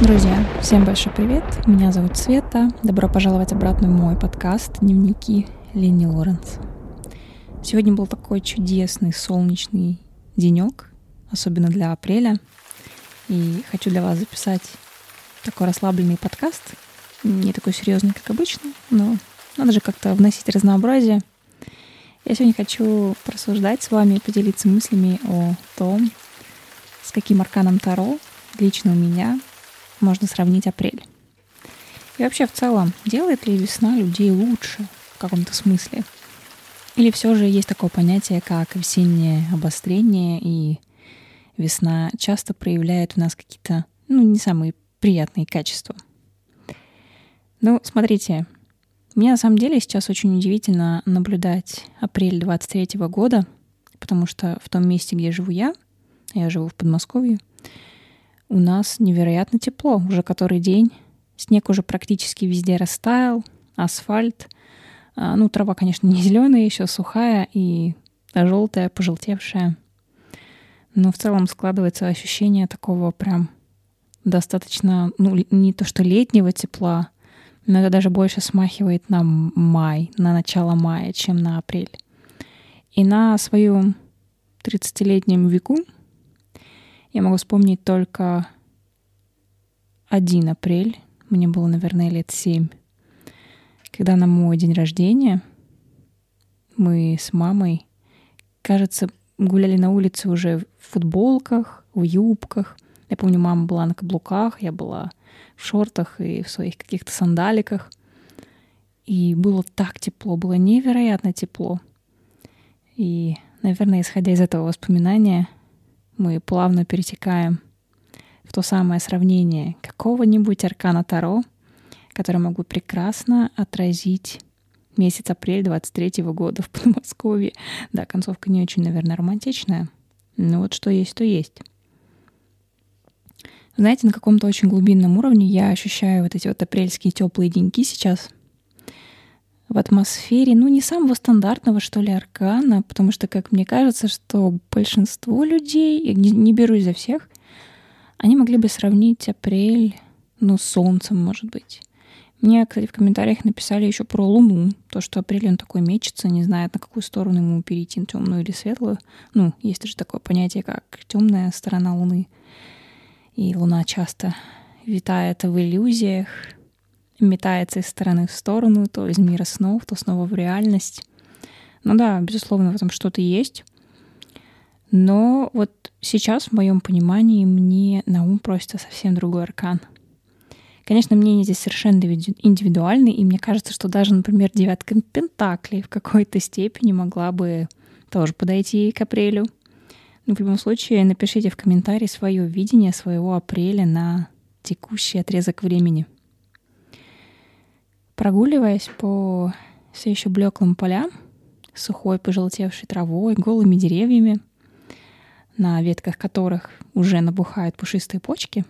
Друзья, всем большой привет. Меня зовут Света. Добро пожаловать обратно в мой подкаст «Дневники Лени Лоренс». Сегодня был такой чудесный солнечный денек, особенно для апреля. И хочу для вас записать такой расслабленный подкаст. Не такой серьезный, как обычно, но надо же как-то вносить разнообразие. Я сегодня хочу просуждать с вами, поделиться мыслями о том, с каким арканом Таро лично у меня можно сравнить апрель. И вообще в целом, делает ли весна людей лучше в каком-то смысле? Или все же есть такое понятие, как весеннее обострение, и весна часто проявляет в нас какие-то, ну, не самые приятные качества. Ну, смотрите, мне на самом деле сейчас очень удивительно наблюдать апрель 23 года, потому что в том месте, где живу я, я живу в Подмосковье, у нас невероятно тепло. Уже который день. Снег уже практически везде растаял. Асфальт. А, ну, трава, конечно, не зеленая, еще сухая и желтая, пожелтевшая. Но в целом складывается ощущение такого прям достаточно, ну, не то что летнего тепла, но это даже больше смахивает на май, на начало мая, чем на апрель. И на свою 30-летнем веку я могу вспомнить только 1 апрель. Мне было, наверное, лет 7. Когда на мой день рождения мы с мамой, кажется, гуляли на улице уже в футболках, в юбках. Я помню, мама была на каблуках, я была в шортах и в своих каких-то сандаликах. И было так тепло, было невероятно тепло. И, наверное, исходя из этого воспоминания, мы плавно перетекаем в то самое сравнение какого-нибудь аркана Таро, который мог бы прекрасно отразить месяц апрель 23 года в Подмосковье. Да, концовка не очень, наверное, романтичная, но вот что есть, то есть. Знаете, на каком-то очень глубинном уровне я ощущаю вот эти вот апрельские теплые деньки сейчас — в атмосфере, ну, не самого стандартного, что ли, аркана, потому что, как мне кажется, что большинство людей, я не, не берусь за всех, они могли бы сравнить апрель, ну, с солнцем, может быть. Мне, кстати, в комментариях написали еще про Луну, то, что апрель он такой мечется, не знает, на какую сторону ему перейти, темную или светлую. Ну, есть же такое понятие, как темная сторона Луны. И Луна часто витает в иллюзиях, метается из стороны в сторону, то из мира снов, то снова в реальность. Ну да, безусловно, в этом что-то есть. Но вот сейчас, в моем понимании, мне на ум просится совсем другой аркан. Конечно, мнение здесь совершенно индивидуальное, и мне кажется, что даже, например, девятка Пентаклей в какой-то степени могла бы тоже подойти к апрелю. Но в любом случае, напишите в комментарии свое видение своего апреля на текущий отрезок времени — Прогуливаясь по все еще блеклым полям, сухой пожелтевшей травой, голыми деревьями, на ветках которых уже набухают пушистые почки,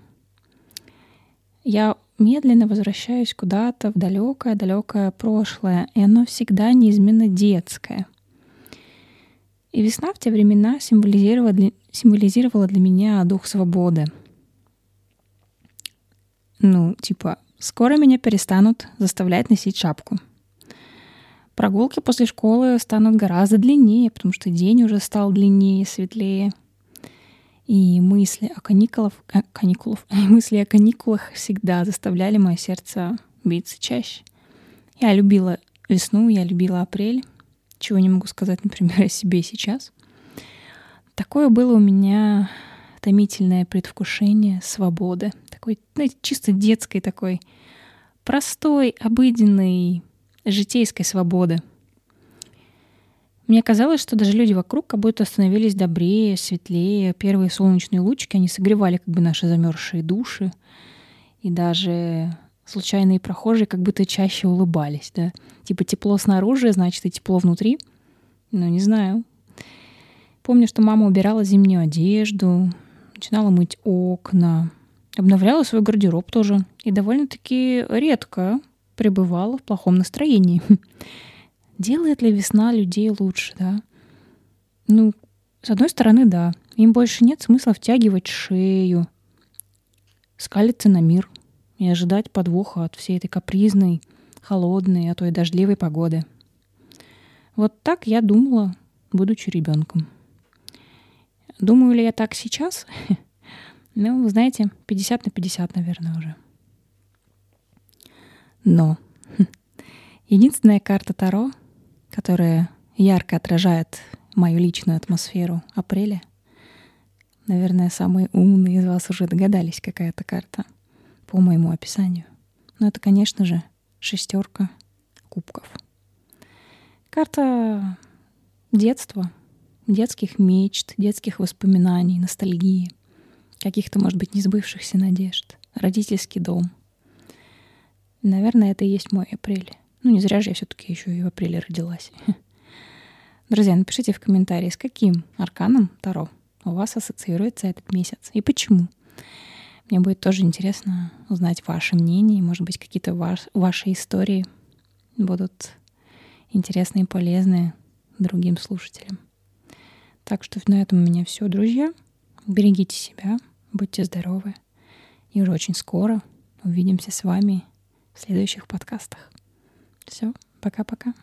я медленно возвращаюсь куда-то в далекое-далекое прошлое, и оно всегда неизменно детское. И весна в те времена символизировала для, символизировала для меня дух свободы. Ну, типа, Скоро меня перестанут заставлять носить шапку. Прогулки после школы станут гораздо длиннее, потому что день уже стал длиннее, светлее. И мысли о каникулах, э, каникулах, мысли о каникулах всегда заставляли мое сердце биться чаще. Я любила весну, я любила апрель, чего не могу сказать, например, о себе сейчас. Такое было у меня томительное предвкушение свободы, такой, знаете, чисто детской такой, простой, обыденной, житейской свободы. Мне казалось, что даже люди вокруг как будто становились добрее, светлее. Первые солнечные лучики, они согревали как бы наши замерзшие души. И даже случайные прохожие как будто чаще улыбались, да. Типа тепло снаружи, значит и тепло внутри. Ну, не знаю. Помню, что мама убирала зимнюю одежду, начинала мыть окна, обновляла свой гардероб тоже и довольно-таки редко пребывала в плохом настроении. Делает ли весна людей лучше, да? Ну, с одной стороны, да. Им больше нет смысла втягивать шею, скалиться на мир и ожидать подвоха от всей этой капризной, холодной, а то и дождливой погоды. Вот так я думала, будучи ребенком. Думаю ли я так сейчас? Ну, вы знаете, 50 на 50, наверное, уже. Но единственная карта Таро, которая ярко отражает мою личную атмосферу апреля, наверное, самые умные из вас уже догадались, какая это карта по моему описанию. Но это, конечно же, шестерка кубков. Карта детства, детских мечт, детских воспоминаний, ностальгии, каких-то, может быть, несбывшихся надежд, родительский дом. Наверное, это и есть мой апрель. Ну, не зря же я все-таки еще и в апреле родилась. Друзья, напишите в комментарии, с каким арканом Таро у вас ассоциируется этот месяц и почему. Мне будет тоже интересно узнать ваше мнение, может быть, какие-то ваш, ваши истории будут интересные и полезные другим слушателям. Так что на этом у меня все, друзья. Берегите себя, будьте здоровы. И уже очень скоро увидимся с вами в следующих подкастах. Все, пока-пока.